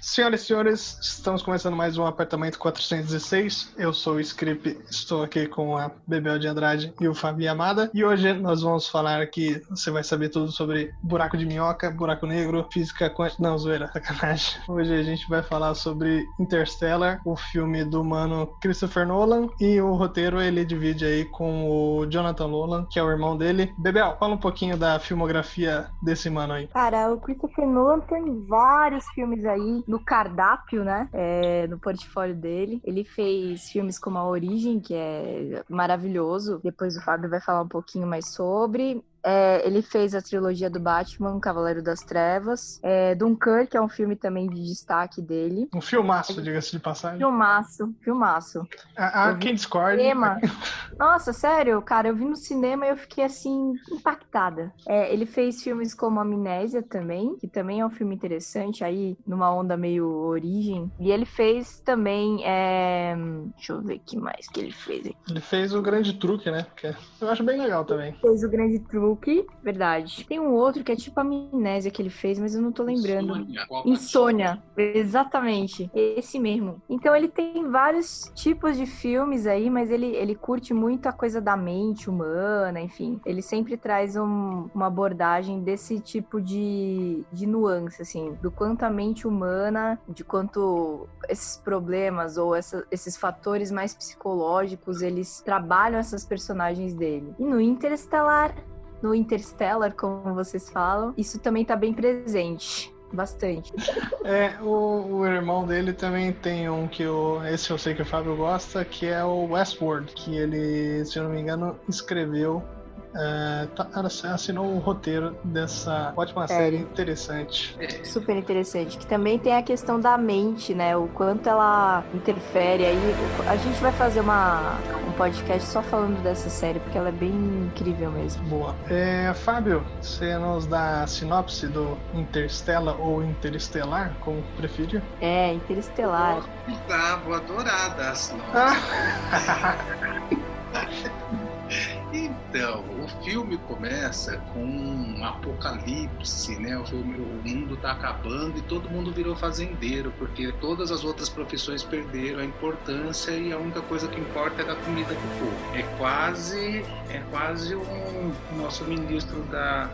Senhoras e senhores, estamos começando mais um Apartamento 416. Eu sou o Script, estou aqui com a Bebel de Andrade e o Fabi Amada. E hoje nós vamos falar aqui, você vai saber tudo sobre buraco de minhoca, buraco negro, física quântica. Não, zoeira, sacanagem. Hoje a gente vai falar sobre Interstellar, o filme do mano Christopher Nolan. E o roteiro ele divide aí com o Jonathan Nolan, que é o irmão dele. Bebel, fala um pouquinho da filmografia desse mano aí. Cara, o Christopher Nolan tem vários filmes aí no cardápio, né? É, no portfólio dele. Ele fez filmes como A Origem, que é maravilhoso. Depois o Fábio vai falar um pouquinho mais sobre. É, ele fez a trilogia do Batman, Cavaleiro das Trevas. É, Dunkirk é um filme também de destaque dele. Um filmaço, diga-se de passagem. Filmaço, filmaço. Há quem discorde. Nossa, sério, cara, eu vi no cinema e eu fiquei assim, impactada. É, ele fez filmes como Amnésia também, que também é um filme interessante, aí numa onda meio origem. E ele fez também. É... Deixa eu ver o que mais que ele fez aqui. Ele fez o grande truque, né? Que eu acho bem legal também. Fez o grande truque verdade. Tem um outro que é tipo amnésia que ele fez, mas eu não tô lembrando. Insônia. Insônia, exatamente. Esse mesmo. Então ele tem vários tipos de filmes aí, mas ele, ele curte muito a coisa da mente humana, enfim. Ele sempre traz um, uma abordagem desse tipo de, de nuance, assim, do quanto a mente humana, de quanto esses problemas ou essa, esses fatores mais psicológicos, eles trabalham essas personagens dele. E no Interestelar no Interstellar, como vocês falam, isso também tá bem presente. Bastante. É, o, o, irmão dele também tem um que o, esse eu sei que o Fábio gosta, que é o Westworld, que ele, se eu não me engano, escreveu é, tá, assinou o roteiro dessa ótima é. série interessante. Super interessante. Que também tem a questão da mente, né? O quanto ela interfere aí. A gente vai fazer uma, um podcast só falando dessa série, porque ela é bem incrível mesmo. Boa. É, Fábio, você nos dá a sinopse do Interstellar ou Interestelar, como preferir? É, Interestelar. Tá, vou adorar dar a sinopse. Ah. Então, o filme começa com um apocalipse, né? O, filme, o mundo está acabando e todo mundo virou fazendeiro, porque todas as outras profissões perderam a importância e a única coisa que importa é dar comida para o povo. É quase, é quase um nosso ministro da,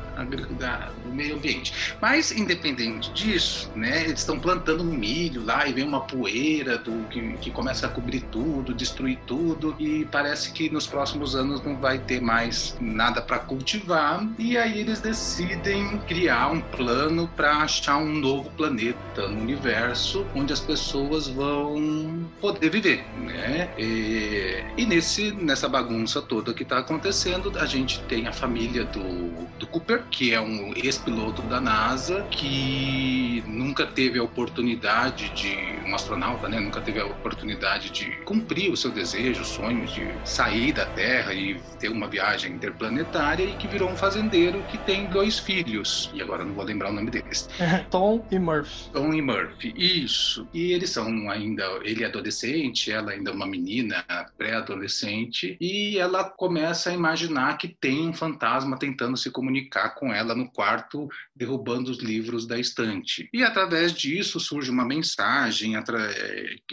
da, do meio ambiente. Mas, independente disso, né? Eles estão plantando milho lá e vem uma poeira do, que, que começa a cobrir tudo, destruir tudo e parece que nos próximos anos não vai ter mais nada para cultivar e aí eles decidem criar um plano para achar um novo planeta no universo onde as pessoas vão poder viver, né? E, e nesse nessa bagunça toda que está acontecendo, a gente tem a família do, do Cooper, que é um ex-piloto da NASA que nunca teve a oportunidade de um astronauta, né? Nunca teve a oportunidade de cumprir o seu desejo, o sonho de sair da Terra e ter uma viagem interplanetária e que virou um fazendeiro que tem dois filhos. E agora não vou lembrar o nome deles. Tom e Murphy. Tom e Murphy, isso. E eles são ainda, ele é adolescente, ela ainda é uma menina pré-adolescente, e ela começa a imaginar que tem um fantasma tentando se comunicar com ela no quarto, derrubando os livros da estante. E através disso surge uma mensagem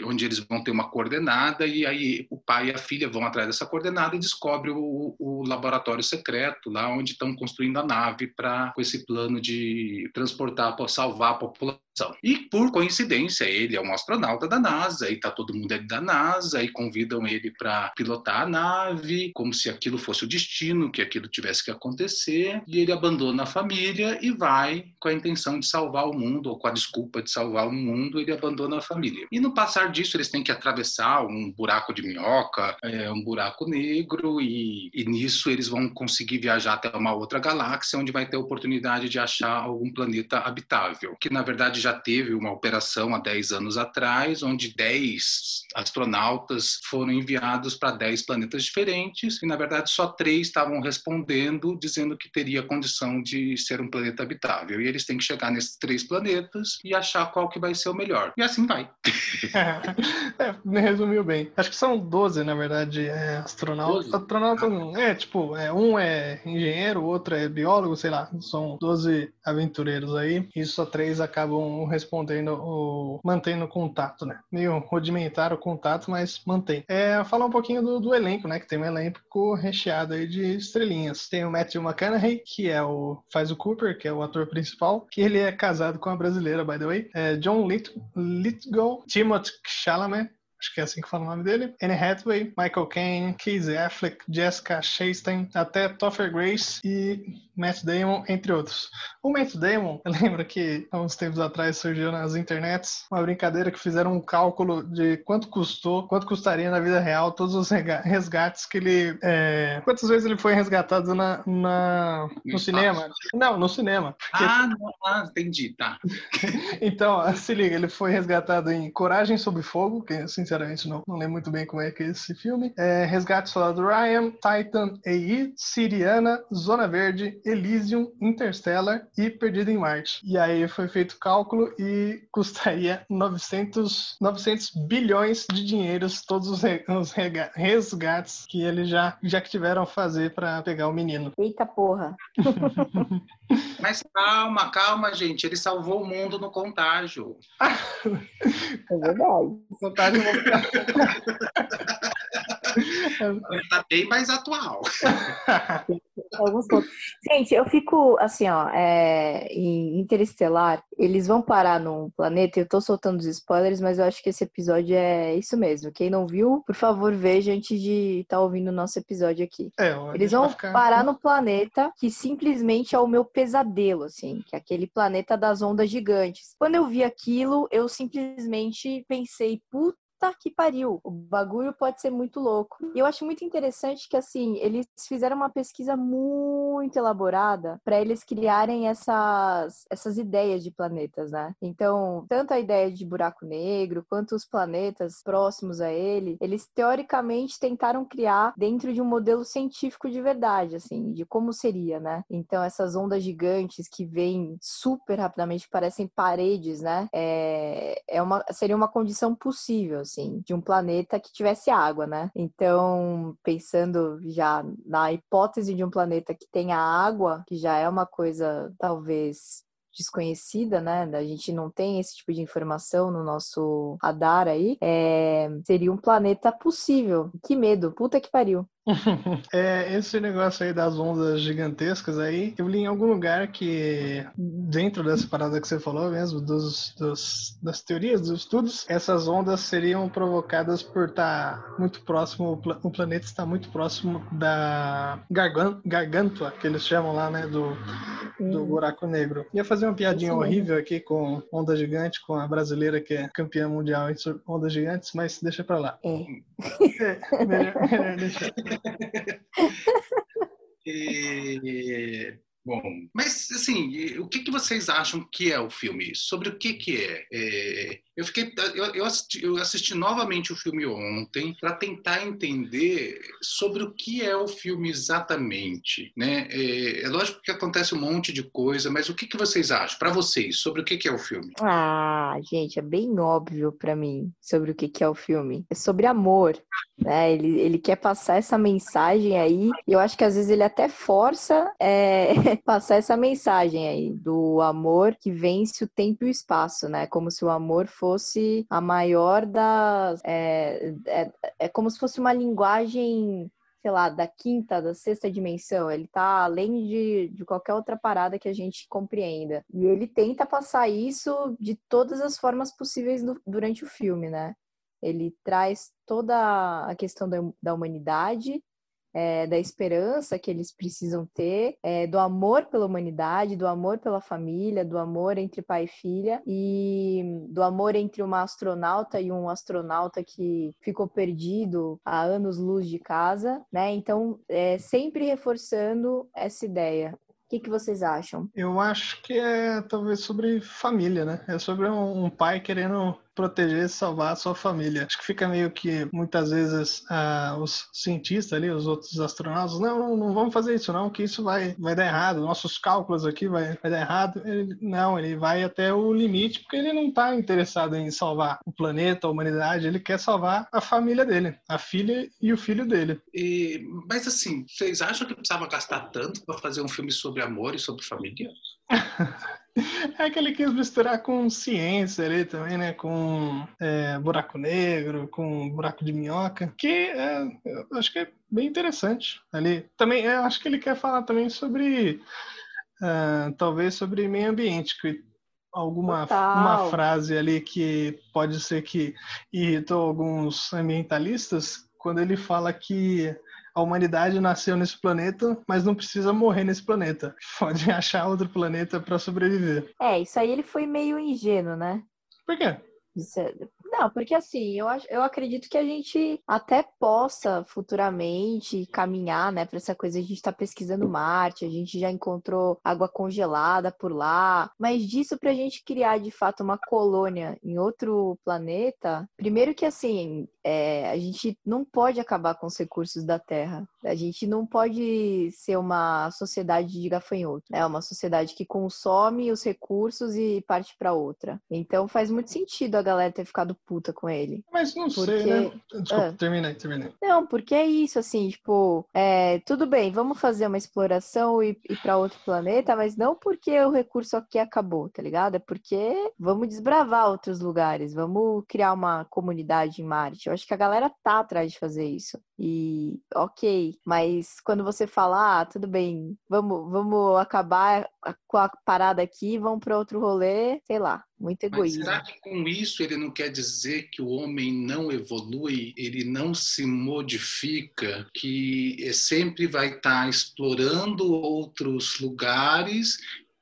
onde eles vão ter uma coordenada, e aí o pai e a filha vão atrás dessa coordenada e descobrem o, o laboratório secreto, lá onde estão construindo a nave para com esse plano de transportar, salvar a população. E por coincidência, ele é um astronauta da NASA e tá todo mundo ali da NASA e convidam ele para pilotar a nave, como se aquilo fosse o destino, que aquilo tivesse que acontecer. E ele abandona a família e vai com a intenção de salvar o mundo ou com a desculpa de salvar o mundo, ele abandona a família. E no passar disso, eles têm que atravessar um buraco de minhoca, é, um buraco negro e, e nisso eles vão conseguir viajar até uma outra galáxia onde vai ter a oportunidade de achar algum planeta habitável, que na verdade já teve uma operação há 10 anos atrás, onde 10 astronautas foram enviados para 10 planetas diferentes, e na verdade só três estavam respondendo, dizendo que teria condição de ser um planeta habitável. E eles têm que chegar nesses três planetas e achar qual que vai ser o melhor. E assim vai. é, me resumiu bem. Acho que são 12, na verdade, é, astronautas. Astronautas não. É, tipo, é, um é engenheiro, o outro é biólogo, sei lá, são 12 aventureiros aí, e só três acabam respondendo o mantendo contato, né? Meio rudimentar o contato, mas mantém. É, falar um pouquinho do, do elenco, né? Que tem um elenco recheado aí de estrelinhas. Tem o Matthew McConaughey, que é o faz o Cooper, que é o ator principal, que ele é casado com a brasileira, by the way. É John Lithgow, Timothy Chalamet, acho que é assim que fala o nome dele, Anne Hathaway, Michael Caine, Casey Affleck, Jessica Chastain, até Topher Grace e Matt Damon, entre outros. O Matt Damon, eu lembro que há uns tempos atrás surgiu nas internets uma brincadeira que fizeram um cálculo de quanto custou, quanto custaria na vida real todos os resgates que ele. É, quantas vezes ele foi resgatado na, na no, cinema? Não, no cinema. Porque... Ah, não, ah, entendi, tá. então, se liga, ele foi resgatado em Coragem sob Fogo, que sinceramente não, não lembro muito bem como é que é esse filme. É, Resgate Ryan, Titan AI, Siriana, Zona Verde, Elysium, Interstellar e Perdido em Marte. E aí foi feito o cálculo e custaria 900, 900 bilhões de dinheiros todos os, os resgates que eles já, já tiveram a fazer para pegar o menino. Eita porra! Mas calma, calma, gente. Ele salvou o mundo no contágio. É verdade. contágio Tá bem mais atual. Alguns pontos. Gente, eu fico assim, ó, é, em Interestelar, eles vão parar num planeta, eu tô soltando os spoilers, mas eu acho que esse episódio é isso mesmo. Quem não viu, por favor, veja antes de estar tá ouvindo o nosso episódio aqui. É, eles vão ficar... parar no planeta que simplesmente é o meu pesadelo, assim, que é aquele planeta das ondas gigantes. Quando eu vi aquilo, eu simplesmente pensei, puta puta que pariu, o bagulho pode ser muito louco. E eu acho muito interessante que, assim, eles fizeram uma pesquisa muito elaborada para eles criarem essas, essas ideias de planetas, né? Então, tanto a ideia de buraco negro, quanto os planetas próximos a ele, eles teoricamente tentaram criar dentro de um modelo científico de verdade, assim, de como seria, né? Então, essas ondas gigantes que vêm super rapidamente, parecem paredes, né? É, é uma, seria uma condição possível, assim, de um planeta que tivesse água, né? Então, pensando já na hipótese de um planeta que tenha água, que já é uma coisa talvez desconhecida, né? A gente não tem esse tipo de informação no nosso radar aí. É... Seria um planeta possível. Que medo, puta que pariu. é, esse negócio aí das ondas gigantescas aí, eu li em algum lugar que, dentro dessa parada que você falou mesmo, dos, dos das teorias, dos estudos, essas ondas seriam provocadas por estar muito próximo, o planeta está muito próximo da gargan, gargantua, que eles chamam lá, né, do, do hum. buraco negro. Ia fazer uma piadinha horrível aqui com onda gigante, com a brasileira que é campeã mundial em ondas gigantes, mas deixa pra lá. É. é melhor, melhor deixar. e, bom, mas assim, o que, que vocês acham que é o filme? Sobre o que, que é? é eu fiquei, eu, eu, assisti, eu assisti novamente o filme ontem para tentar entender sobre o que é o filme exatamente, né? É, é, lógico que acontece um monte de coisa, mas o que, que vocês acham, para vocês, sobre o que, que é o filme? Ah, gente, é bem óbvio para mim sobre o que, que é o filme. É sobre amor, né? Ele, ele quer passar essa mensagem aí. Eu acho que às vezes ele até força é, passar essa mensagem aí do amor que vence o tempo e o espaço, né? Como se o amor fosse a maior das. É, é, é como se fosse uma linguagem sei lá, da quinta, da sexta dimensão, ele tá além de, de qualquer outra parada que a gente compreenda. E ele tenta passar isso de todas as formas possíveis durante o filme, né? Ele traz toda a questão da, da humanidade, é, da esperança que eles precisam ter, é, do amor pela humanidade, do amor pela família, do amor entre pai e filha e do amor entre uma astronauta e um astronauta que ficou perdido há anos-luz de casa, né? Então, é, sempre reforçando essa ideia que, que vocês acham? Eu acho que é talvez sobre família, né? É sobre um, um pai querendo proteger e salvar a sua família. Acho que fica meio que muitas vezes ah, os cientistas ali, os outros astronautas, não, não, vamos fazer isso não, que isso vai, vai dar errado, nossos cálculos aqui vai, vai dar errado. Ele, não, ele vai até o limite porque ele não está interessado em salvar o planeta, a humanidade, ele quer salvar a família dele, a filha e o filho dele. E, mas assim, vocês acham que precisava gastar tanto para fazer um filme sobre amor e sobre família? É que ele quis misturar com ciência ali também, né? Com é, buraco negro, com buraco de minhoca, que é, eu acho que é bem interessante ali. Também, eu acho que ele quer falar também sobre, uh, talvez sobre meio ambiente, que alguma uma frase ali que pode ser que irritou alguns ambientalistas quando ele fala que a humanidade nasceu nesse planeta, mas não precisa morrer nesse planeta. Pode achar outro planeta para sobreviver. É, isso aí ele foi meio ingênuo, né? Por quê? É, não, porque assim, eu, eu acredito que a gente até possa futuramente caminhar, né, para essa coisa. A gente está pesquisando Marte, a gente já encontrou água congelada por lá, mas disso para a gente criar de fato uma colônia em outro planeta, primeiro que assim, é, a gente não pode acabar com os recursos da Terra. A gente não pode ser uma sociedade de gafanhoto. É né? uma sociedade que consome os recursos e parte para outra. Então faz muito sentido a galera ter ficado puta com ele. Mas não porque... sei, né? Desculpa, ah. terminei, terminei. Não, porque é isso, assim, tipo, é, tudo bem, vamos fazer uma exploração e ir para outro planeta, mas não porque o recurso aqui acabou, tá ligado? É porque vamos desbravar outros lugares, vamos criar uma comunidade em Marte. Eu acho que a galera tá atrás de fazer isso. E ok, mas quando você fala, ah, tudo bem, vamos, vamos acabar com a parada aqui, vamos para outro rolê, sei lá, muito egoísmo. Mas será que com isso ele não quer dizer que o homem não evolui, ele não se modifica, que sempre vai estar tá explorando outros lugares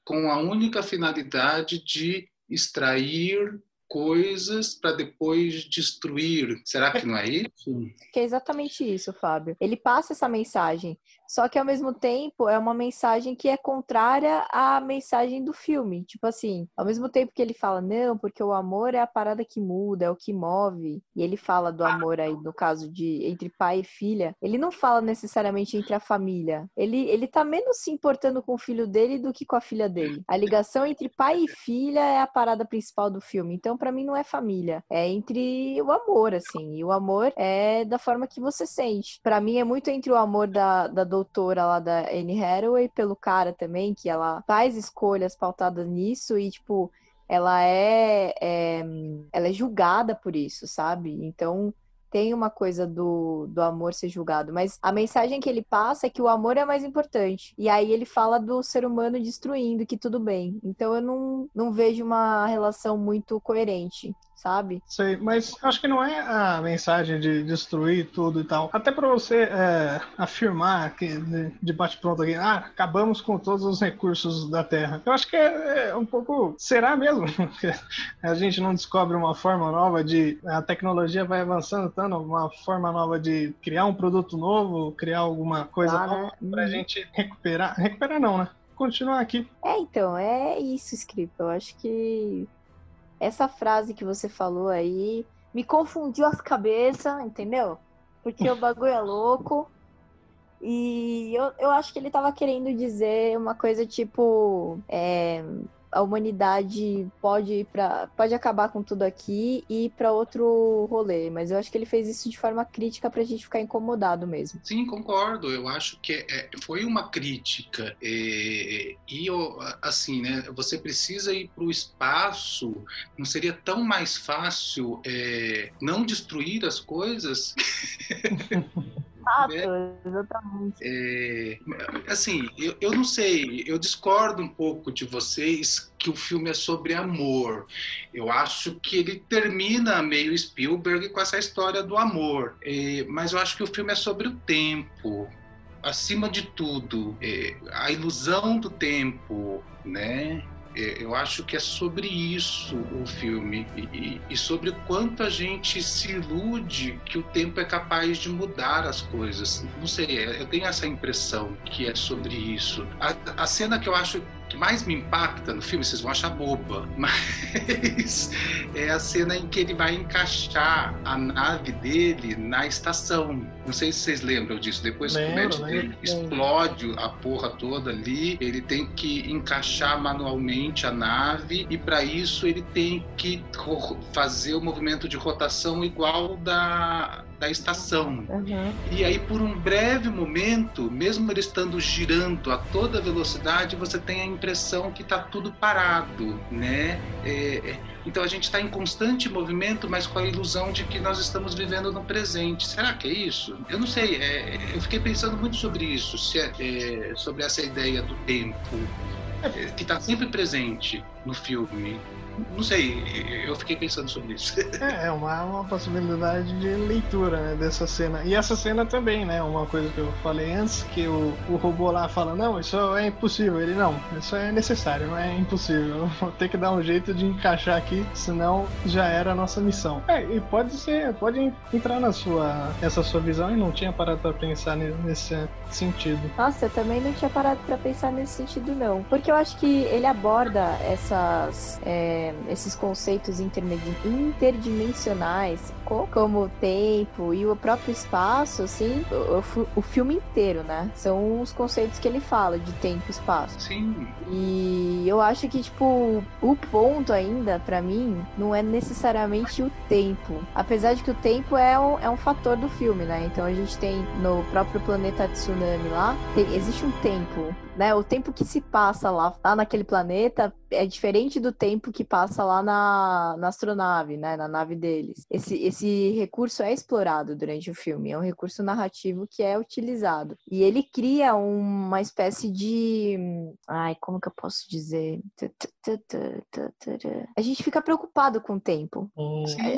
com a única finalidade de extrair coisas para depois destruir. Será que não é isso? Que é exatamente isso, Fábio. Ele passa essa mensagem só que ao mesmo tempo é uma mensagem que é contrária à mensagem do filme. Tipo assim, ao mesmo tempo que ele fala, não, porque o amor é a parada que muda, é o que move. E ele fala do amor aí, no caso de entre pai e filha. Ele não fala necessariamente entre a família. Ele, ele tá menos se importando com o filho dele do que com a filha dele. A ligação entre pai e filha é a parada principal do filme. Então, para mim, não é família. É entre o amor, assim. E o amor é da forma que você sente. Para mim, é muito entre o amor da, da doutora lá da Anne Hathaway, pelo cara também, que ela faz escolhas pautadas nisso e, tipo, ela é, é, ela é julgada por isso, sabe? Então tem uma coisa do, do amor ser julgado, mas a mensagem que ele passa é que o amor é mais importante. E aí ele fala do ser humano destruindo, que tudo bem. Então eu não, não vejo uma relação muito coerente sabe? Sei, mas acho que não é a mensagem de destruir tudo e tal. Até para você é, afirmar que de bate-pronto aqui, ah, acabamos com todos os recursos da Terra. Eu acho que é, é um pouco. Será mesmo? a gente não descobre uma forma nova de. A tecnologia vai avançando tanto, uma forma nova de criar um produto novo, criar alguma coisa ah, nova né? pra gente recuperar. Recuperar não, né? Continuar aqui. É, então, é isso, Script. Eu acho que essa frase que você falou aí me confundiu as cabeças, entendeu? Porque o bagulho é louco. E eu, eu acho que ele tava querendo dizer uma coisa tipo. É, a humanidade pode ir para pode acabar com tudo aqui e ir para outro rolê, mas eu acho que ele fez isso de forma crítica para a gente ficar incomodado mesmo. Sim, concordo. Eu acho que é, foi uma crítica é, e assim, né? Você precisa ir para o espaço. Não seria tão mais fácil é, não destruir as coisas? Exato, né? exatamente. É, assim, eu, eu não sei, eu discordo um pouco de vocês que o filme é sobre amor. Eu acho que ele termina meio Spielberg com essa história do amor, é, mas eu acho que o filme é sobre o tempo. Acima de tudo, é, a ilusão do tempo, né? É, eu acho que é sobre isso o filme e, e, sobre quanto a gente se ilude que o tempo é capaz de mudar as coisas. Não sei, é, eu tenho essa impressão que é sobre isso. A, a cena que eu acho que mais me impacta no filme, vocês vão achar boba, mas é a cena em que ele vai encaixar a nave dele na estação. Não sei se vocês lembram disso. Depois que o médico dele explode a porra toda ali, ele tem que encaixar manualmente a nave e para isso ele tem que fazer o movimento de rotação igual da da estação. Uhum. E aí, por um breve momento, mesmo ele estando girando a toda velocidade, você tem a impressão que está tudo parado, né? É, é então a gente está em constante movimento, mas com a ilusão de que nós estamos vivendo no presente. Será que é isso? Eu não sei. É, eu fiquei pensando muito sobre isso, é, é, sobre essa ideia do tempo é, que está sempre presente no filme não sei, eu fiquei pensando sobre isso. É, é uma, uma possibilidade de leitura né, dessa cena. E essa cena também, né? Uma coisa que eu falei antes, que o, o robô lá fala, não, isso é impossível. Ele, não, isso é necessário, não é impossível. Vou ter que dar um jeito de encaixar aqui, senão já era a nossa missão. É, e pode ser, pode entrar na sua, essa sua visão e não tinha parado pra pensar nesse sentido. Nossa, eu também não tinha parado pra pensar nesse sentido, não. Porque eu acho que ele aborda essas... É esses conceitos interdimensionais, como o tempo e o próprio espaço, assim, o, o, filme inteiro, né? São os conceitos que ele fala de tempo e espaço. Sim. E eu acho que, tipo, o ponto ainda, para mim, não é necessariamente o tempo. Apesar de que o tempo é um, é um fator do filme, né? Então a gente tem no próprio planeta Tsunami lá, tem, existe um tempo né? O tempo que se passa lá, lá naquele planeta é diferente do tempo que passa lá na, na astronave, né? Na nave deles. Esse, esse recurso é explorado durante o filme, é um recurso narrativo que é utilizado. E ele cria uma espécie de. Ai, como que eu posso dizer? A gente fica preocupado com o tempo.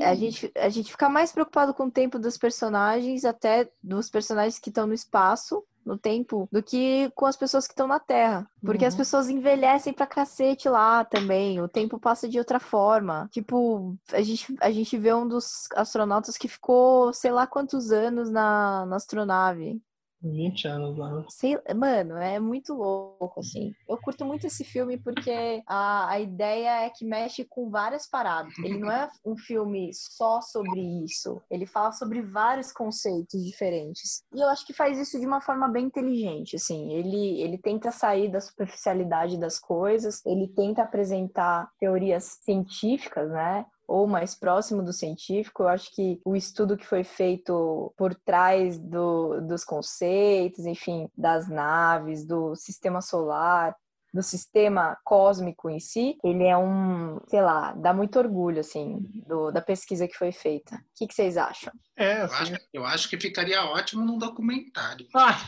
A, a, gente, a gente fica mais preocupado com o tempo dos personagens, até dos personagens que estão no espaço, no tempo do que com as pessoas que estão na Terra. Porque uhum. as pessoas envelhecem pra cacete lá também. O tempo passa de outra forma. Tipo, a gente, a gente vê um dos astronautas que ficou sei lá quantos anos na, na astronave. 20 anos lá. Sei, mano, é muito louco, assim. Eu curto muito esse filme porque a, a ideia é que mexe com várias paradas. Ele não é um filme só sobre isso. Ele fala sobre vários conceitos diferentes. E eu acho que faz isso de uma forma bem inteligente, assim. Ele, ele tenta sair da superficialidade das coisas, ele tenta apresentar teorias científicas, né? Ou mais próximo do científico. Eu acho que o estudo que foi feito por trás do, dos conceitos, enfim, das naves, do sistema solar, do sistema cósmico em si, ele é um, sei lá, dá muito orgulho, assim, do, da pesquisa que foi feita. O que, que vocês acham? É, assim... eu, acho, eu acho que ficaria ótimo num documentário. Ah!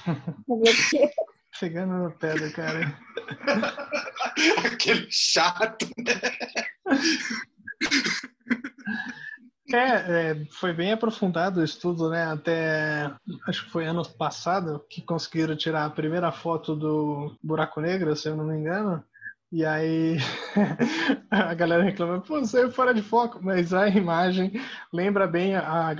Chegando no pé do cara. Aquele chato, né? É, é, foi bem aprofundado o estudo, né? Até acho que foi ano passado que conseguiram tirar a primeira foto do buraco negro, se eu não me engano. E aí a galera reclama, pô, saiu fora de foco, mas a imagem lembra bem a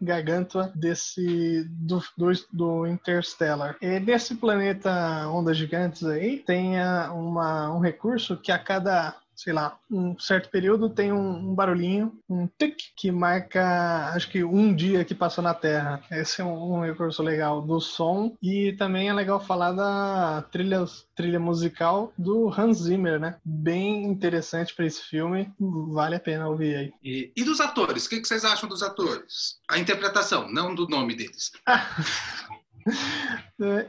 garganta desse do, do, do Interstellar. E nesse planeta Ondas Gigantes aí tem uma, um recurso que a cada sei lá, um certo período tem um, um, barulhinho, um tic, que marca, acho que um dia que passou na Terra. Esse é um, um, recurso legal do som e também é legal falar da trilha, trilha musical do Hans Zimmer, né? Bem interessante para esse filme, vale a pena ouvir aí. E, e dos atores, o que, que vocês acham dos atores? A interpretação, não do nome deles.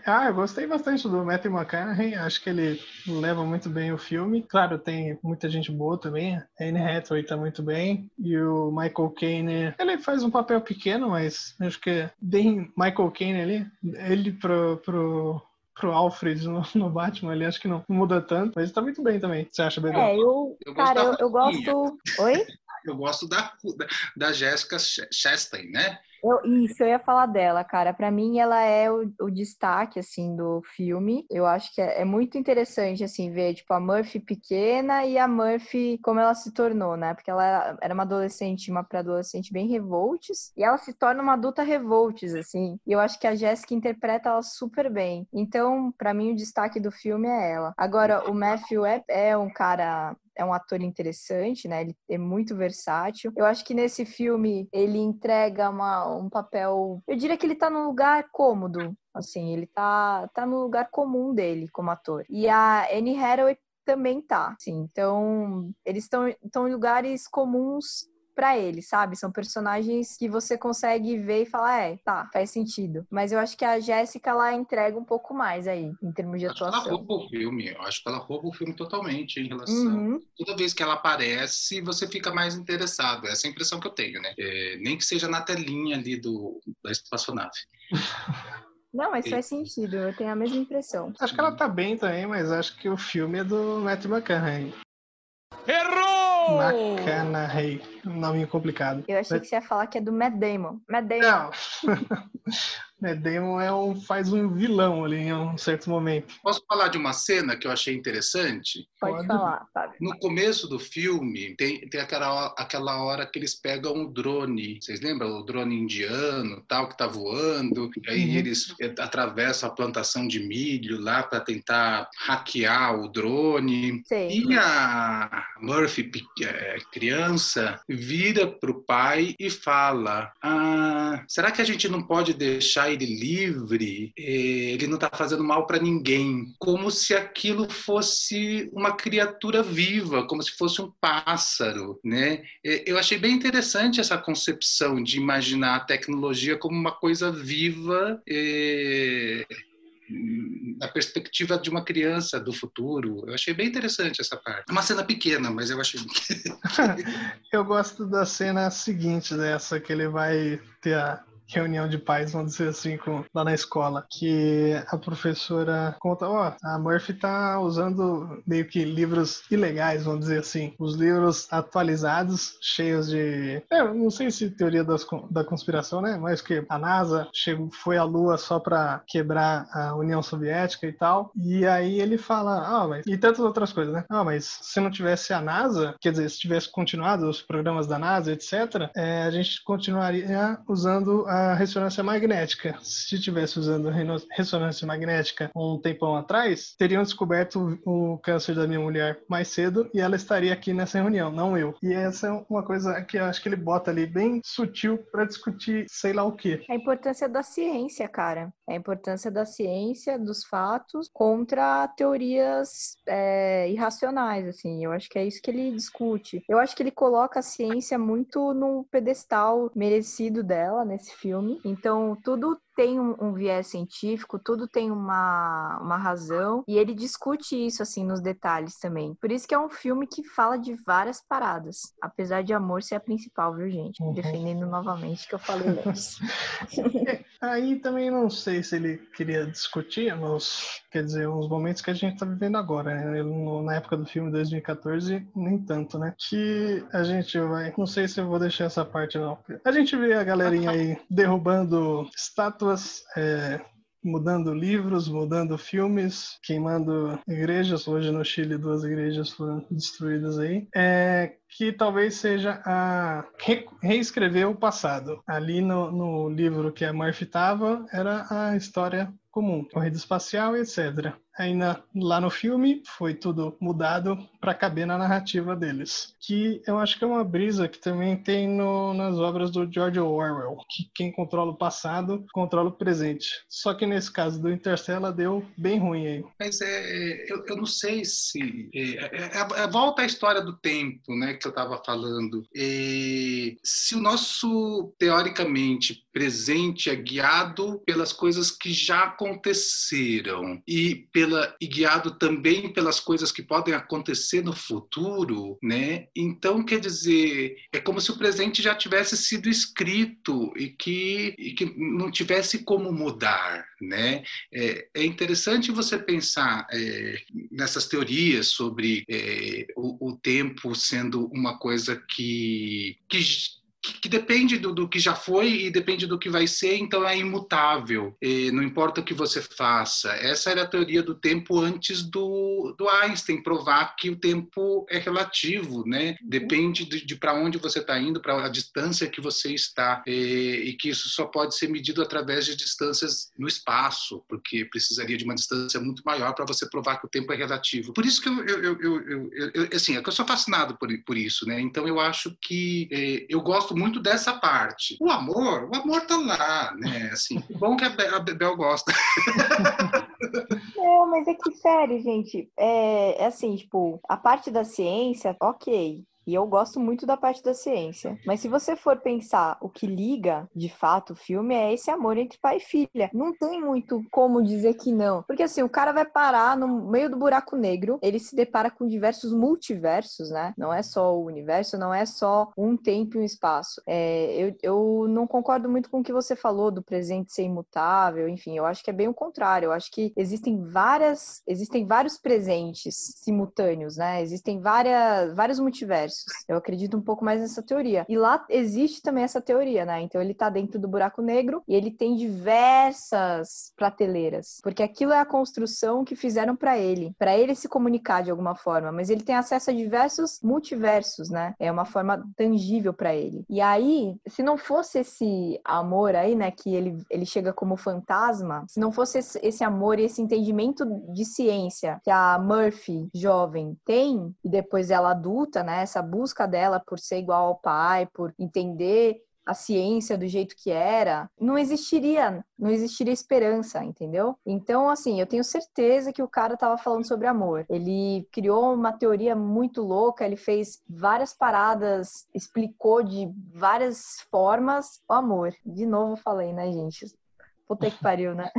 Ah, eu gostei bastante do Matthew McConaughey. Acho que ele leva muito bem o filme. Claro, tem muita gente boa também. A Anne Hathaway tá muito bem. E o Michael Caine, ele faz um papel pequeno, mas acho que bem Michael Caine ali. Ele pro, pro pro Alfred no, no, Batman ali, acho que não muda tanto, mas tá muito bem também. Você acha, Bedão? É, eu, eu cara, eu, eu, gosto. Oi? Eu gosto da, da, da Jessica Chastain, né? Eu, isso, eu ia falar dela, cara. Para mim, ela é o, o, destaque, assim, do filme. Eu acho que é, é, muito interessante, assim, ver, tipo, a Murphy pequena e a Murphy como ela se tornou, né? Porque ela era uma adolescente, uma pré-adolescente bem revoltes, e ela se torna uma adulta revoltes, assim. E eu acho que a Jéssica interpreta ela super bem. Então, para mim, o destaque do filme é ela. Agora, o Matthew é, é um cara é um ator interessante, né? Ele é muito versátil. Eu acho que nesse filme ele entrega uma, um papel. Eu diria que ele tá num lugar cômodo. Assim, ele tá, tá no lugar comum dele como ator. E a Anne Hathaway também tá. Sim, então eles estão em lugares comuns para ele, sabe? São personagens que você consegue ver e falar, é, tá, faz sentido. Mas eu acho que a Jéssica ela entrega um pouco mais aí, em termos de atuação. Acho ela rouba o filme, eu acho que ela rouba o filme totalmente em relação. Uhum. Toda vez que ela aparece, você fica mais interessado. Essa é a impressão que eu tenho, né? É, nem que seja na telinha ali do, da espaçonave. Não, mas faz sentido, eu tenho a mesma impressão. Acho que ela tá bem também, mas acho que o filme é do Matthew McConaughey. McConaughey. Um nome complicado. Eu achei mas... que você ia falar que é do Matt Damon. Matt Damon. Não. Damon é um, faz um vilão ali em um certo momento. Posso falar de uma cena que eu achei interessante? Pode, falar, Fábio. No começo do filme, tem, tem aquela, aquela hora que eles pegam o drone. Vocês lembram? O drone indiano, tal, que tá voando. E aí uhum. eles atravessam a plantação de milho lá para tentar hackear o drone. Sim. E a Murphy, eh, criança, vira pro pai e fala: ah, será que a gente não pode deixar ele livre? Eh, ele não tá fazendo mal para ninguém. Como se aquilo fosse uma criatura viva, como se fosse um pássaro, né? Eu achei bem interessante essa concepção de imaginar a tecnologia como uma coisa viva. Eh, na perspectiva de uma criança do futuro. Eu achei bem interessante essa parte. É uma cena pequena, mas eu achei. eu gosto da cena seguinte dessa, que ele vai ter a reunião de pais, vamos dizer assim, com, lá na escola, que a professora conta, ó, oh, a Murphy tá usando meio que livros ilegais, vamos dizer assim, os livros atualizados, cheios de, é, não sei se teoria das, da conspiração, né, mas que a NASA chegou, foi à Lua só para quebrar a União Soviética e tal, e aí ele fala, ah, mas, e tantas outras coisas, né, ah, mas se não tivesse a NASA, quer dizer, se tivesse continuado os programas da NASA, etc., é, a gente continuaria usando a a ressonância magnética. Se estivesse usando ressonância magnética um tempão atrás, teriam descoberto o câncer da minha mulher mais cedo e ela estaria aqui nessa reunião, não eu. E essa é uma coisa que eu acho que ele bota ali bem sutil para discutir sei lá o quê. A importância da ciência, cara. A importância da ciência, dos fatos, contra teorias é, irracionais, assim. Eu acho que é isso que ele discute. Eu acho que ele coloca a ciência muito no pedestal merecido dela nesse filme. Então, tudo tem um, um, viés científico, tudo tem uma, uma razão, e ele discute isso, assim, nos detalhes também. Por isso que é um filme que fala de várias paradas, apesar de amor ser a principal, viu, gente? Uhum. Defendendo novamente que eu falei antes. Aí também não sei se ele queria discutir, mas, quer dizer, os momentos que a gente tá vivendo agora, né? Na época do filme 2014, nem tanto, né? Que a gente vai. Não sei se eu vou deixar essa parte, não. A gente vê a galerinha aí derrubando estátuas pessoas é, mudando livros, mudando filmes, queimando igrejas. Hoje no Chile duas igrejas foram destruídas aí. É, que talvez seja a re reescrever o passado. Ali no, no livro que a Murphy estava era a história comum, corrida espacial, etc. Aí na, lá no filme foi tudo mudado para caber na narrativa deles. Que eu acho que é uma brisa que também tem no, nas obras do George Orwell, que quem controla o passado controla o presente. Só que nesse caso do Interstellar deu bem ruim aí. Mas é, eu, eu não sei se é, é, é, é volta à história do tempo, né, que eu estava falando. É, se o nosso teoricamente presente é guiado pelas coisas que já aconteceram e pela e guiado também pelas coisas que podem acontecer no futuro, né? Então quer dizer é como se o presente já tivesse sido escrito e que, e que não tivesse como mudar, né? É, é interessante você pensar é, nessas teorias sobre é, o, o tempo sendo uma coisa que, que que, que depende do, do, que já foi e depende do que vai ser, então é imutável. E não importa o que você faça. Essa era a teoria do tempo antes do, do Einstein provar que o tempo é relativo, né? Depende de, de para onde você está indo, para a distância que você está e, e, que isso só pode ser medido através de distâncias no espaço, porque precisaria de uma distância muito maior para você provar que o tempo é relativo. Por isso que eu, eu, eu, eu assim, é que eu sou fascinado por, por isso, né? Então eu acho que eh, eu gosto muito dessa parte. O amor, o amor tá lá, né? Assim, bom que a, Bebel gosta. Não, mas é que sério, gente, é, é assim, tipo, a parte da ciência, ok, e eu gosto muito da parte da ciência. Mas se você for pensar o que liga, de fato, o filme é esse amor entre pai e filha. Não tem muito como dizer que não. Porque assim, o cara vai parar no meio do buraco negro, ele se depara com diversos multiversos, né? Não é só o universo, não é só um tempo e um espaço. É, eu, eu não concordo muito com o que você falou do presente ser imutável, enfim, eu acho que é bem o contrário. Eu acho que existem várias, existem vários presentes simultâneos, né? Existem várias, vários multiversos universos. Eu acredito um pouco mais nessa teoria. E lá existe também essa teoria, né? Então ele tá dentro do buraco negro e ele tem diversas prateleiras, porque aquilo é a construção que fizeram para ele, para ele se comunicar de alguma forma, mas ele tem acesso a diversos multiversos, né? É uma forma tangível para ele. E aí, se não fosse esse amor aí, né, que ele, ele chega como fantasma, se não fosse esse amor e esse entendimento de ciência que a Murphy jovem tem e depois ela adulta, né, essa busca dela por ser igual ao pai, por entender a ciência do jeito que era, não existiria, não existiria esperança, entendeu? Então, assim, eu tenho certeza que o cara estava falando sobre amor. Ele criou uma teoria muito louca, ele fez várias paradas, explicou de várias formas o amor. De novo falei, né, gente? Puta que pariu, né?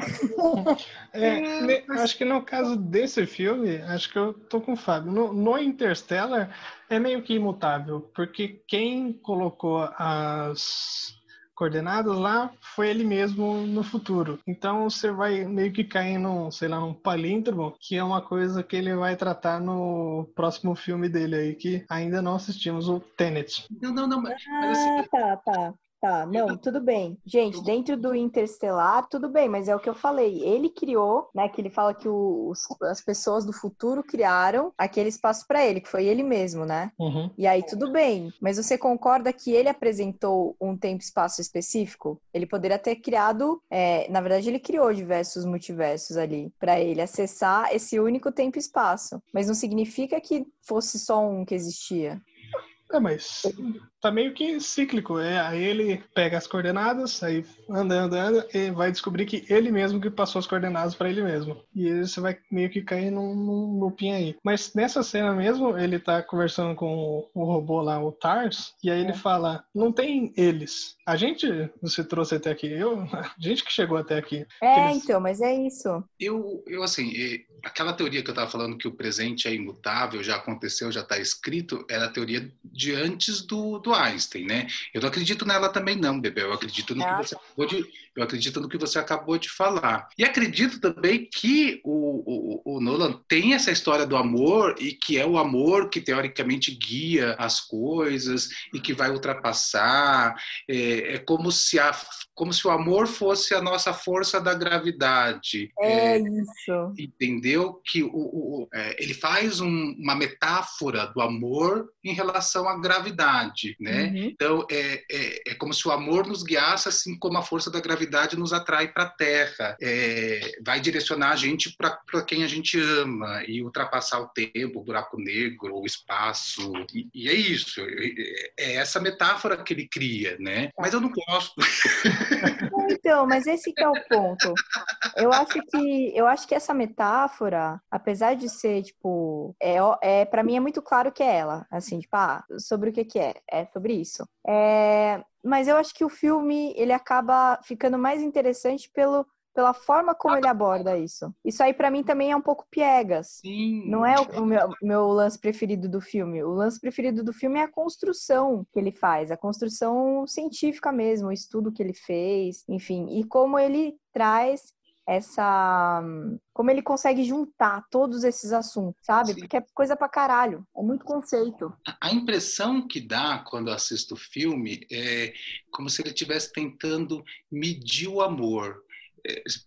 É, acho que no caso desse filme, acho que eu tô com o Fábio. No, no, Interstellar é meio que imutável, porque quem colocou as coordenadas lá foi ele mesmo no futuro. Então você vai meio que cair num, sei lá, num palíndromo, que é uma coisa que ele vai tratar no próximo filme dele aí, que ainda não assistimos, o Tenet. Não, não, não, mas, mas assim... Ah, tá, tá. Tá, não, tudo bem. Gente, dentro do Interestelar, tudo bem, mas é o que eu falei. Ele criou, né? Que ele fala que os, as pessoas do futuro criaram aquele espaço para ele, que foi ele mesmo, né? Uhum. E aí, tudo bem. Mas você concorda que ele apresentou um tempo e espaço específico? Ele poderia ter criado, é, na verdade, ele criou diversos multiversos ali para ele acessar esse único tempo e espaço. Mas não significa que fosse só um que existia. É, mas tá meio que cíclico. É, aí ele pega as coordenadas, aí anda, anda, anda, e vai descobrir que ele mesmo que passou as coordenadas para ele mesmo. E aí você vai meio que cair num, num looping aí. Mas nessa cena mesmo, ele tá conversando com o, o robô lá, o Tars, e aí ele é. fala: não tem eles. A gente você trouxe até aqui, eu, a gente que chegou até aqui. É, eles... então, mas é isso. Eu, eu assim, aquela teoria que eu tava falando que o presente é imutável, já aconteceu, já tá escrito, era a teoria de antes do, do Einstein, né? Eu não acredito nela também não, Bebel. Eu acredito no que você acabou de, eu acredito no que você acabou de falar. E acredito também que o, o, o Nolan tem essa história do amor e que é o amor que teoricamente guia as coisas e que vai ultrapassar. É, é como se a como se o amor fosse a nossa força da gravidade. É, é isso. Entendeu? Que o, o é, ele faz um, uma metáfora do amor em relação à gravidade, né? Uhum. Então, é, é, é, como se o amor nos guiasse, assim como a força da gravidade nos atrai para a Terra. É, vai direcionar a gente para quem a gente ama e ultrapassar o tempo, o buraco negro, o espaço. E, e é isso. É, essa metáfora que ele cria, né? Mas eu não gosto. Então, mas esse é o ponto. Eu acho que eu acho que essa metáfora, apesar de ser tipo, é, é para mim é muito claro que é ela, assim, tipo, ah, sobre o que que é? É sobre isso. É, mas eu acho que o filme ele acaba ficando mais interessante pelo pela forma como ele aborda isso. Isso aí para mim também é um pouco piegas. Sim. Não é o, meu, meu, lance preferido do filme. O lance preferido do filme é a construção que ele faz, a construção científica mesmo, o estudo que ele fez, enfim, e como ele traz essa. Como ele consegue juntar todos esses assuntos, sabe? Sim. Porque é coisa pra caralho. É muito conceito. A impressão que dá quando assisto o filme é como se ele estivesse tentando medir o amor.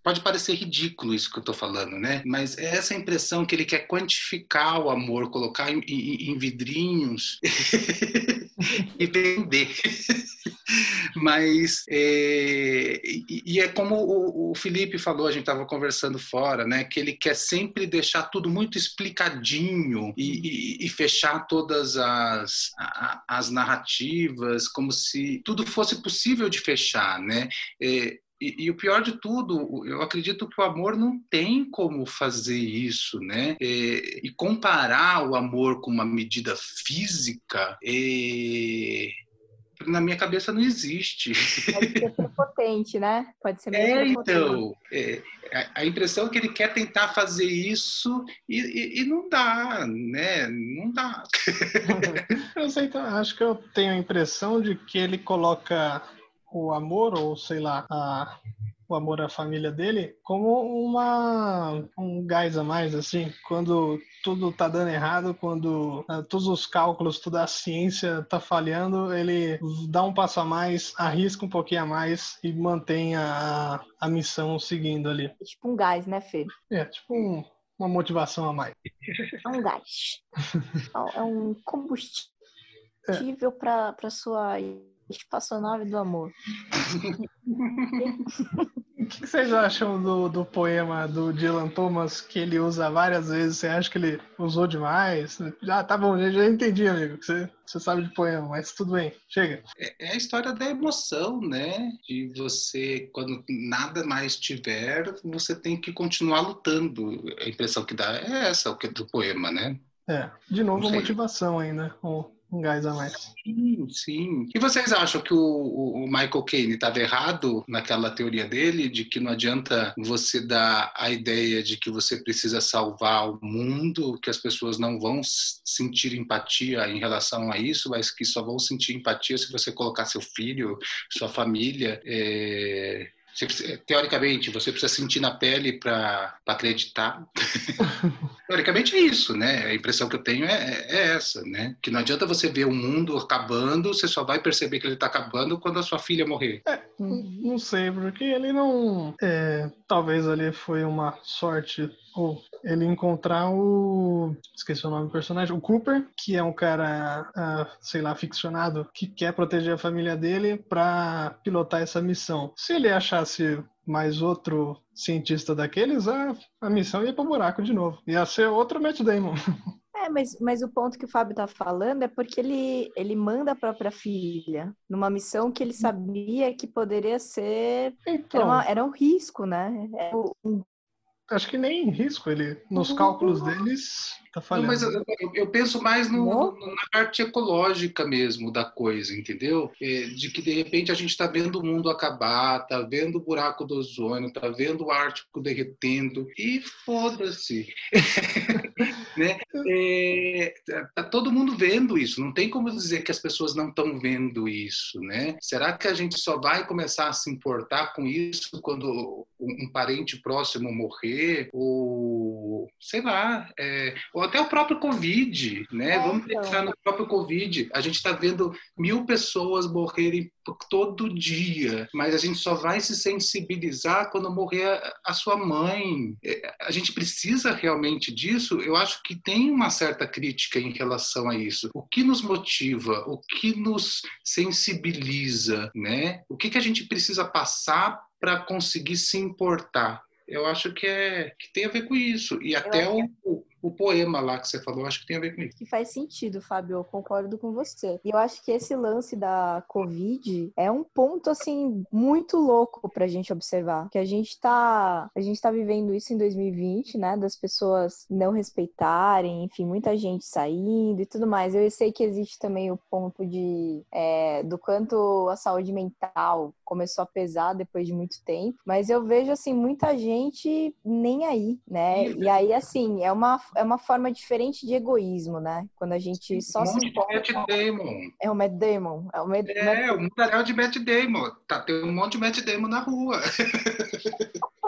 Pode parecer ridículo isso que eu estou falando, né? Mas é essa impressão que ele quer quantificar o amor, colocar em, em- em vidrinhos e vender. Mas é, e, e é como o, o Felipe falou, a gente estava conversando fora, né? Que ele quer sempre deixar tudo muito explicadinho e, e- e fechar todas as, a- as narrativas como se tudo fosse possível de fechar, né? É, e, e o pior de tudo, eu acredito que o amor não tem como fazer isso, né? É, e comparar o amor com uma medida física, é, na minha cabeça não existe. Pode ser prepotente, né? Pode ser É, então, é, a, a impressão é que ele quer tentar fazer isso e, e- e não dá, né? Não dá. Eu sei, então, acho que eu tenho a impressão de que ele coloca o amor, ou sei lá, a- o amor à família dele, como uma, um gás a mais, assim, quando tudo tá dando errado, quando ah, todos os cálculos, toda a ciência tá falhando, ele dá um passo a mais, arrisca um pouquinho a mais e mantém a, a missão seguindo ali. É tipo um gás, né, Fê? É, tipo um- uma motivação a mais. É um gás. É um combustível para para sua espaçonave do amor. O que que vocês acham do, do poema do Dylan Thomas que ele usa várias vezes? Você acha que ele usou demais? Já tá bom, já, já entendi, amigo. que Você, você sabe de poema, mas tudo bem, chega. É, é a história da emoção, né? De você, quando nada mais tiver, você tem que continuar lutando. A impressão que dá é essa, o que do poema, né? É, de novo, motivação ainda, um gás a mais. Sim, sim. E vocês acham que o, o- Michael Caine estava errado naquela teoria dele de que não adianta você dar a ideia de que você precisa salvar o mundo, que as pessoas não vão sentir empatia em relação a isso, mas que só vão sentir empatia se você colocar seu filho, sua família. é, você teoricamente, você precisa sentir na pele para acreditar. Teoricamente é isso, né? A impressão que eu tenho é, é essa, né? Que não adianta você ver o mundo acabando, você só vai perceber que ele está acabando quando a sua filha morrer. Uhum. Não sei, porque ele não. é, talvez ali foi uma sorte. Ou ele encontrar o. Esqueci o nome do personagem. O Cooper, que é um cara, ah, sei lá, ficcionado, que quer proteger a família dele pra pilotar essa missão. Se ele achasse mais outro cientista daqueles, a, a missão ia pro buraco de novo. Ia ser outro Matt Damon. É, mas, mas o ponto que o Fábio tá falando é porque ele, ele manda a própria filha numa missão que ele sabia que poderia ser. Era, Então, uma- era um risco, né? Era um- acho que nem em risco ele. Nos Uhum. cálculos deles, tá Não, mas eu, eu- penso mais no- no- na parte ecológica mesmo da coisa, entendeu? É, de que de repente a gente está vendo o mundo acabar, tá vendo o buraco do ozônio, tá vendo o Ártico derretendo e foda-se. né? É, tá todo mundo vendo isso, não tem como dizer que as pessoas não estão vendo isso, né? Será que a gente só vai começar a se importar com isso quando um um parente próximo morrer ou sei lá, é, ou até o próprio Covid, né? É, Vamos então. pensar no próprio Covid. A gente está vendo mil pessoas morrerem todo dia, mas a gente só vai se sensibilizar quando morrer a, a sua mãe. É, A gente precisa realmente disso? Eu acho que tem uma certa crítica em relação a isso. O que nos motiva? O que nos sensibiliza, né? O que, que a gente precisa passar para conseguir se importar? Eu acho que, é, que tem a ver com isso. E até o, o, poema lá que você falou, acho que tem a ver com isso. que faz sentido, Fábio, eu concordo com você. E eu acho que esse lance da Covid é um ponto, assim, muito louco pra gente observar. Que a gente tá, a gente tá vivendo isso em 2020, né? Das pessoas não respeitarem, enfim, muita gente saindo e tudo mais. Eu sei que existe também o ponto de é, do quanto a saúde mental começou a pesar depois de muito tempo, mas eu vejo assim muita gente nem aí, né? E aí assim, é uma é uma forma diferente de egoísmo, né? Quando a gente só um se monte de importa Matt Damon. é o Matt Damon, é o Matt, É, mundaréu de Matt Damon. Tá, tem um monte de Matt Damon na rua.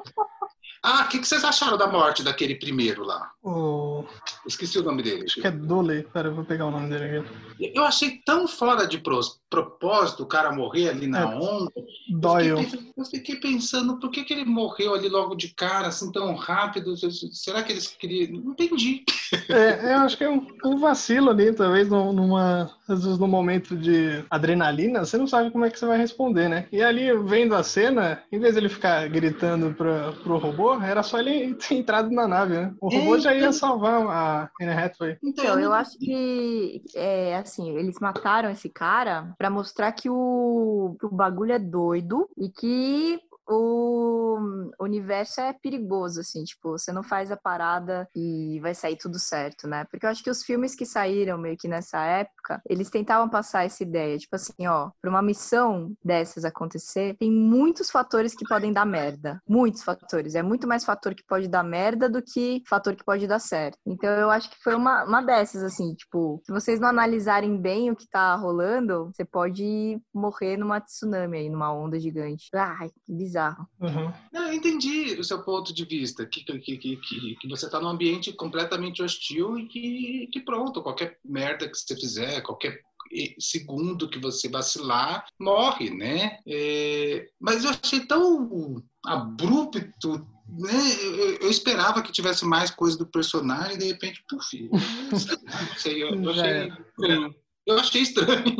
Ah, o que, que, vocês acharam da morte daquele primeiro lá? O... Esqueci o nome dele. Acho que é Dole. Pera, eu vou pegar o nome dele aqui. Eu achei tão fora de propósito o cara morrer ali na é. onda. Doyle. Eu fiquei, eu fiquei, pensando, por que, que ele morreu ali logo de cara, assim, tão rápido? Será que eles queriam... Não entendi. É, eu acho que é um, um vacilo ali, talvez, numa... Às vezes, num momento de adrenalina, você não sabe como é que você vai responder, né? E ali, vendo a cena, em vez de ele ficar gritando pra, pro robô, era só ele ter entrado na nave, né? O robô é, já ia salvar a Anne Hathaway. Então, eu acho que, é, assim, eles mataram esse cara para mostrar que o, que o bagulho é doido e que o universo é perigoso, assim, tipo, você não faz a parada e vai sair tudo certo, né? Porque eu acho que os filmes que saíram meio que nessa época, eles tentavam passar essa ideia, tipo assim, ó, pra uma missão dessas acontecer, tem muitos fatores que podem dar merda. Muitos fatores. É muito mais fator que pode dar merda do que fator que pode dar certo. Então eu acho que foi uma, uma dessas, assim, tipo, se vocês não analisarem bem o que tá rolando, você pode morrer numa tsunami aí, numa onda gigante. Ai, que bizarro bizarro. Uhum. Não, eu entendi o seu ponto de vista, que, que, que, que, que você está num ambiente completamente hostil e que, que pronto, qualquer merda que você fizer, qualquer segundo que você vacilar, morre, né? É, mas eu achei tão abrupto, né? Eu, eu, esperava que tivesse mais coisa do personagem, de repente, puf, não sei, eu, eu achei estranho. Eu achei estranho.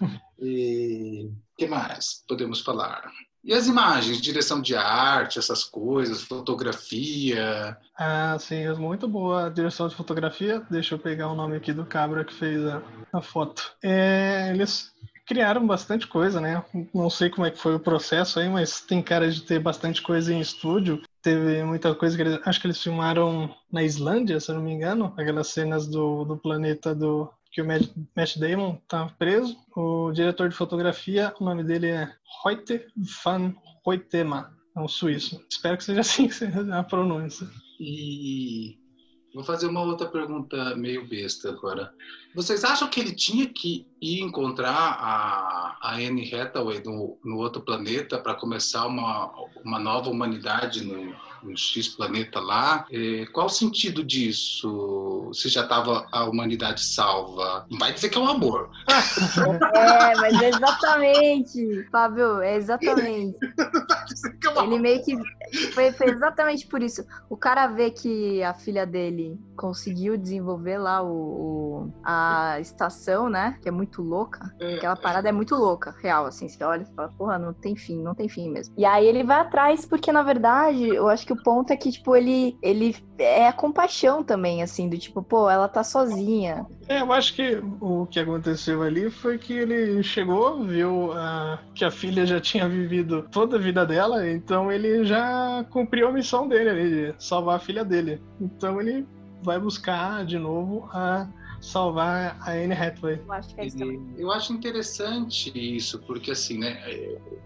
E que mais podemos falar? E as imagens, direção de arte, essas coisas, fotografia? Ah, sim, muito boa a direção de fotografia. Deixa eu pegar o nome aqui do cabra que fez a, a foto. É, eles criaram bastante coisa, né? Não sei como é que foi o processo aí, mas tem cara de ter bastante coisa em estúdio. Teve muita coisa que eles, acho que eles filmaram na Islândia, se não me engano, aquelas cenas do, do planeta do que o Matt Damon tá preso. O diretor de fotografia, o nome dele é Reuter van Hoytema, é um suíço. Espero que seja assim a pronúncia. E vou fazer uma outra pergunta meio besta agora. Vocês acham que ele tinha que ir encontrar a, a Anne Hathaway no, no outro planeta para começar uma, uma nova humanidade no, no X planeta lá. É, qual o sentido disso? Se já estava a humanidade salva? Não vai dizer que é um amor. É, mas é exatamente, Fábio, é exatamente. É Ele meio que foi, foi, exatamente por isso. O cara vê que a filha dele conseguiu desenvolver lá o, o a estação, né? Que é muito louca. É, Aquela parada é muito louca, real, assim. Você olha e fala, porra, não tem fim, não tem fim mesmo. E aí ele vai atrás, porque na verdade, eu acho que o ponto é que, tipo, ele, ele é a compaixão também, assim, do tipo, pô, ela tá sozinha. É, eu acho que o que aconteceu ali foi que ele chegou, viu uh, que a filha já tinha vivido toda a vida dela, então ele já cumpriu a missão dele de salvar a filha dele. Então ele vai buscar de novo a salvar a Anne Hathaway. Eu acho que é isso Eu acho interessante isso, porque assim, né,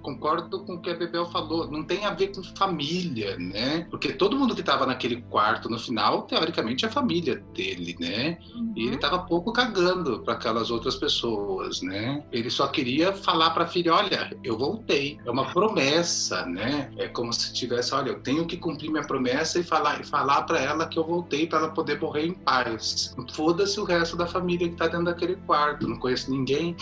concordo com o que a Bebel falou, não tem a ver com família, né? Porque todo mundo que estava naquele quarto no final, teoricamente é a família dele, né? Uhum. E ele estava pouco cagando para aquelas outras pessoas, né? Ele só queria falar para a filha, olha, eu voltei. É uma promessa, né? É como se tivesse, olha, eu tenho que cumprir minha promessa e falar e falar para ela que eu voltei para ela poder morrer em paz. Foda-se o resto resto da família que tá dentro daquele quarto. Não conheço ninguém.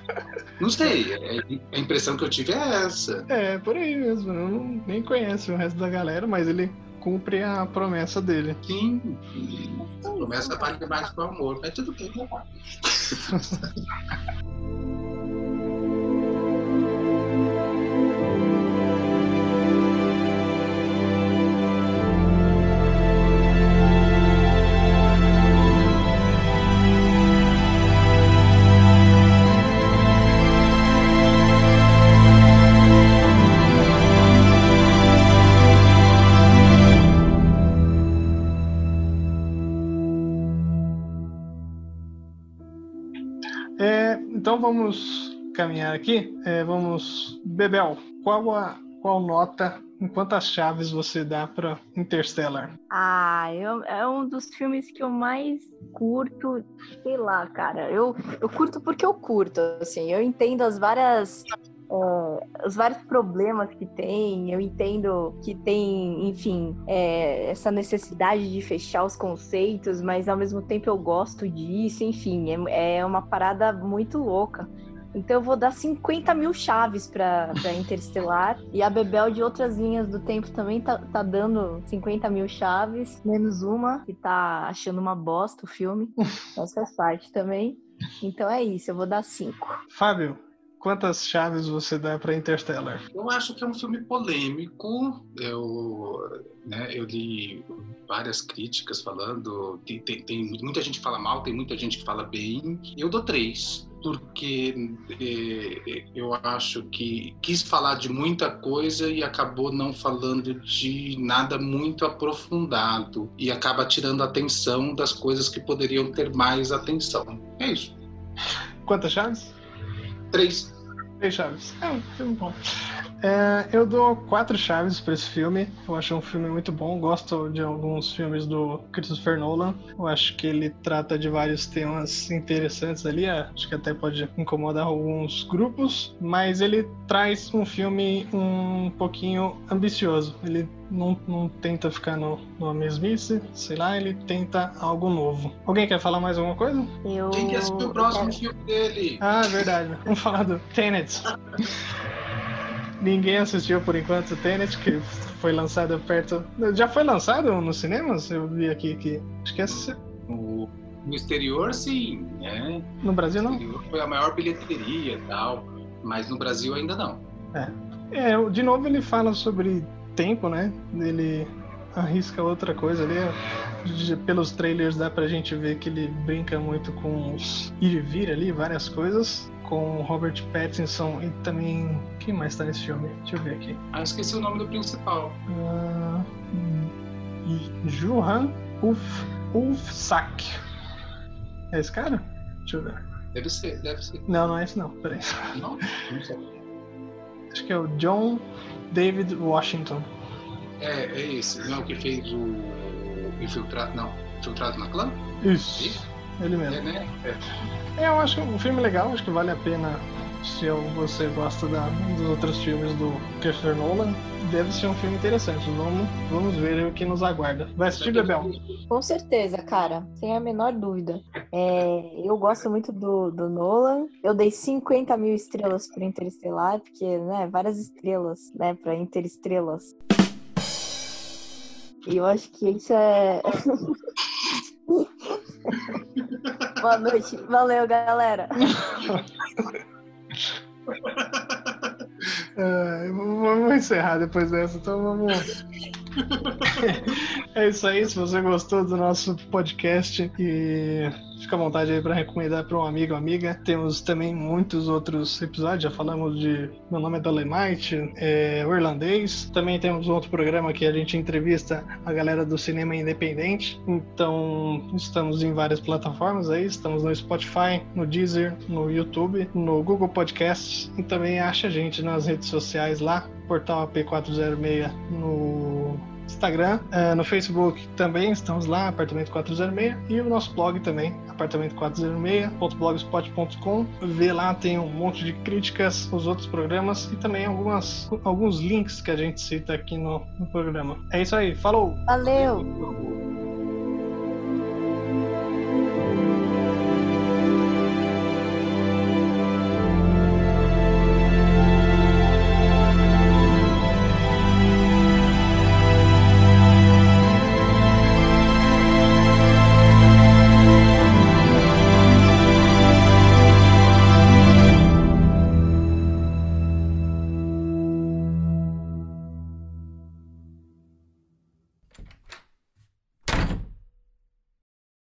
não sei, é, a impressão que eu tive é essa. É, por aí mesmo. Eu não, nem conheço o resto da galera, mas ele cumpre a promessa dele. Sim, a promessa vale mais que o amor, mas tudo bem. Então vamos caminhar aqui. É, vamos. Bebel, qual a qual nota, quantas chaves você dá para Interstellar? Ah, eu, é um dos filmes que eu mais curto, sei lá, cara. Eu, eu curto porque eu curto, assim. Eu entendo as várias é, os vários problemas que tem. Eu entendo que tem, enfim, é, essa necessidade de fechar os conceitos, mas ao mesmo tempo eu gosto disso. Enfim, é, é uma parada muito louca. Então eu vou dar 50 mil chaves para Interestelar. E a Bebel de outras linhas do tempo também tá, tá dando 50 mil chaves, menos uma, que tá achando uma bosta o filme. Essa faz parte também. Então é isso, eu vou dar 5. Fábio, quantas chaves você dá para Interstellar? Eu acho que é um filme polêmico. Eu, né, eu li várias críticas falando. Tem, tem, tem, muita gente que fala mal, tem muita gente que fala bem. Eu dou três porque eh, eu acho que quis falar de muita coisa e acabou não falando de nada muito aprofundado e acaba tirando a atenção das coisas que poderiam ter mais atenção. É isso. Quantas chaves? Três. Três chaves. É um filme bom. É, eu dou quatro chaves para esse filme. Eu acho um filme muito bom. Gosto de alguns filmes do Christopher Nolan. Eu acho que ele trata de vários temas interessantes ali. É, acho que até pode incomodar alguns grupos, mas ele traz um filme um pouquinho ambicioso. Ele não, não tenta ficar no, no mesmice, sei lá, ele tenta algo novo. Alguém quer falar mais alguma coisa? Eu... Quem quer assistir o próximo filme dele? Ah, verdade. Vamos falar do Tenet. Ninguém assistiu por enquanto o Tenet, que foi lançado perto. Já foi lançado nos cinemas? Eu vi aqui que. Acho que essa. No, no exterior, sim. Né? No Brasil, não? foi a maior bilheteria e tal. Mas no Brasil ainda não. É. é. De novo, ele fala sobre tempo, né? Ele arrisca outra coisa ali. Pelos trailers dá pra gente ver que ele brinca muito com os ir e vir ali, várias coisas com Robert Pattinson e também. Quem mais tá nesse filme? Deixa eu ver aqui. Ah, esqueci o nome do principal. Uh, Johan Uf, Ufsak. É esse cara? Deixa eu ver. Deve ser, deve ser. Não, não é esse não. Peraí. Não? Não sei. Acho que é o John David Washington. É, é esse. Não é o que fez o Infiltrado. Não. Infiltrado na clã? Isso. Isso? Ele mesmo. É, né? É. é. eu acho um filme legal, acho que vale a pena se você gosta da, dos outros filmes do Christopher Nolan. Deve ser um filme interessante. Vamos, vamos ver o que nos aguarda. Vai assistir, Bebel? Com certeza, cara. Sem a menor dúvida. É, eu gosto muito do, do Nolan. Eu dei 50 mil estrelas para Interestelar, porque, né, várias estrelas, né, para Interestrelas. E eu acho que isso é. Boa noite. Valeu, galera. É, vamos encerrar depois dessa, então vamos. É isso aí. Se você gostou do nosso podcast e fica à vontade aí para recomendar para um amigo ou amiga. Temos também muitos outros episódios. Já falamos de Meu Nome é Dolemite, é, o Irlandês. Também temos outro programa que a gente entrevista a galera do cinema independente. Então, estamos em várias plataformas aí. Estamos no Spotify, no Deezer, no YouTube, no Google Podcasts. E também acha a gente nas redes sociais lá, portal AP406 no Instagram, uh, no Facebook também estamos lá, Apartamento 406, e o nosso blog também, apartamento406.blogspot.com. Vê lá, tem um monte de críticas, os outros programas e também algumas, alguns links que a gente cita aqui no, no programa. É isso aí, falou! Valeu!